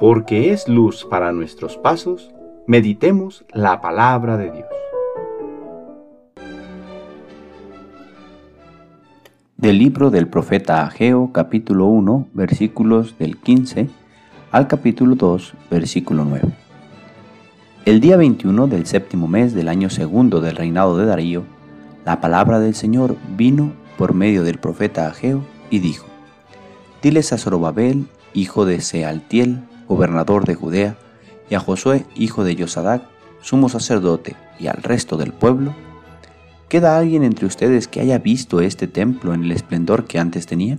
porque es luz para nuestros pasos, meditemos la palabra de Dios. Del libro del profeta Ageo, capítulo 1, versículos del 15 al capítulo 2, versículo 9. El día 21 del séptimo mes del año segundo del reinado de Darío, la palabra del Señor vino por medio del profeta Ageo y dijo, Diles a Zorobabel, hijo de Sealtiel, gobernador de Judea, y a Josué, hijo de Yosadac, sumo sacerdote, y al resto del pueblo, ¿queda alguien entre ustedes que haya visto este templo en el esplendor que antes tenía?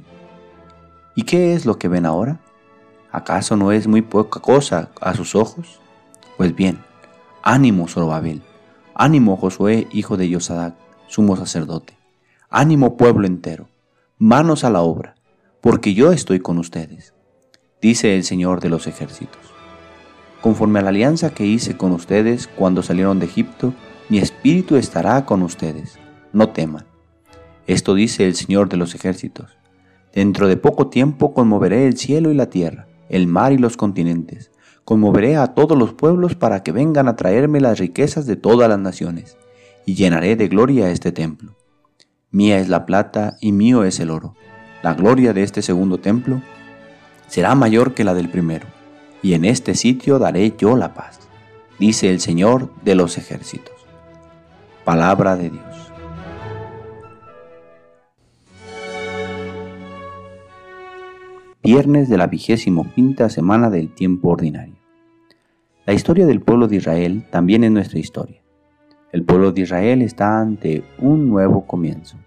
¿Y qué es lo que ven ahora? ¿Acaso no es muy poca cosa a sus ojos? Pues bien, ánimo Zorobabel, ánimo Josué, hijo de Yosadac, sumo sacerdote, ánimo pueblo entero, manos a la obra, porque yo estoy con ustedes dice el Señor de los ejércitos. Conforme a la alianza que hice con ustedes cuando salieron de Egipto, mi espíritu estará con ustedes. No teman. Esto dice el Señor de los ejércitos. Dentro de poco tiempo conmoveré el cielo y la tierra, el mar y los continentes. Conmoveré a todos los pueblos para que vengan a traerme las riquezas de todas las naciones, y llenaré de gloria este templo. Mía es la plata y mío es el oro. La gloria de este segundo templo será mayor que la del primero, y en este sitio daré yo la paz, dice el Señor de los ejércitos. Palabra de Dios. Viernes de la vigésimo quinta semana del tiempo ordinario. La historia del pueblo de Israel también es nuestra historia. El pueblo de Israel está ante un nuevo comienzo,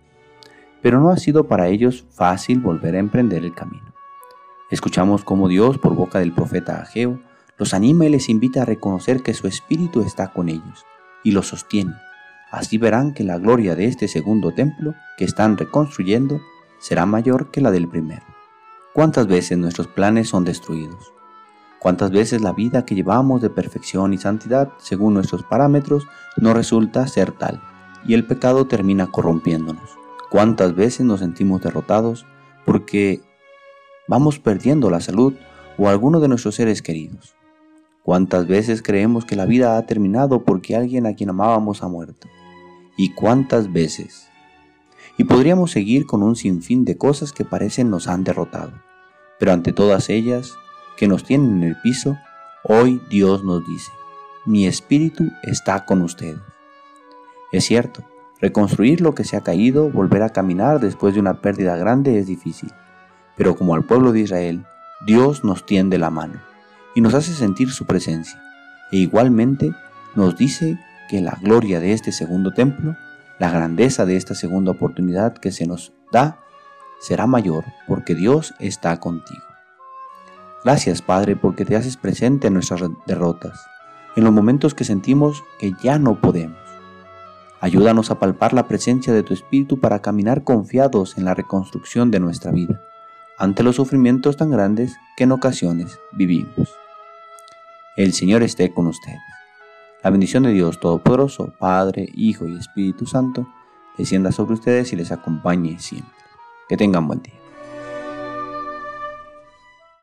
pero no ha sido para ellos fácil volver a emprender el camino. Escuchamos cómo Dios, por boca del profeta Ageo, los anima y les invita a reconocer que su espíritu está con ellos y los sostiene. Así verán que la gloria de este segundo templo que están reconstruyendo será mayor que la del primero. ¿Cuántas veces nuestros planes son destruidos? ¿Cuántas veces la vida que llevamos de perfección y santidad, según nuestros parámetros, no resulta ser tal y el pecado termina corrompiéndonos? ¿Cuántas veces nos sentimos derrotados porque vamos perdiendo la salud o alguno de nuestros seres queridos. ¿Cuántas veces creemos que la vida ha terminado porque alguien a quien amábamos ha muerto? ¿Y cuántas veces? Y podríamos seguir con un sinfín de cosas que parecen nos han derrotado. Pero ante todas ellas, que nos tienen en el piso, hoy Dios nos dice, mi espíritu está con ustedes. Es cierto, reconstruir lo que se ha caído, volver a caminar después de una pérdida grande es difícil pero como al pueblo de Israel, Dios nos tiende la mano y nos hace sentir su presencia. E igualmente nos dice que la gloria de este segundo templo, la grandeza de esta segunda oportunidad que se nos da, será mayor porque Dios está contigo. Gracias Padre porque te haces presente en nuestras derrotas, en los momentos que sentimos que ya no podemos. Ayúdanos a palpar la presencia de tu Espíritu para caminar confiados en la reconstrucción de nuestra vida ante los sufrimientos tan grandes que en ocasiones vivimos. El Señor esté con ustedes. La bendición de Dios Todopoderoso, Padre, Hijo y Espíritu Santo, descienda sobre ustedes y les acompañe siempre. Que tengan buen día.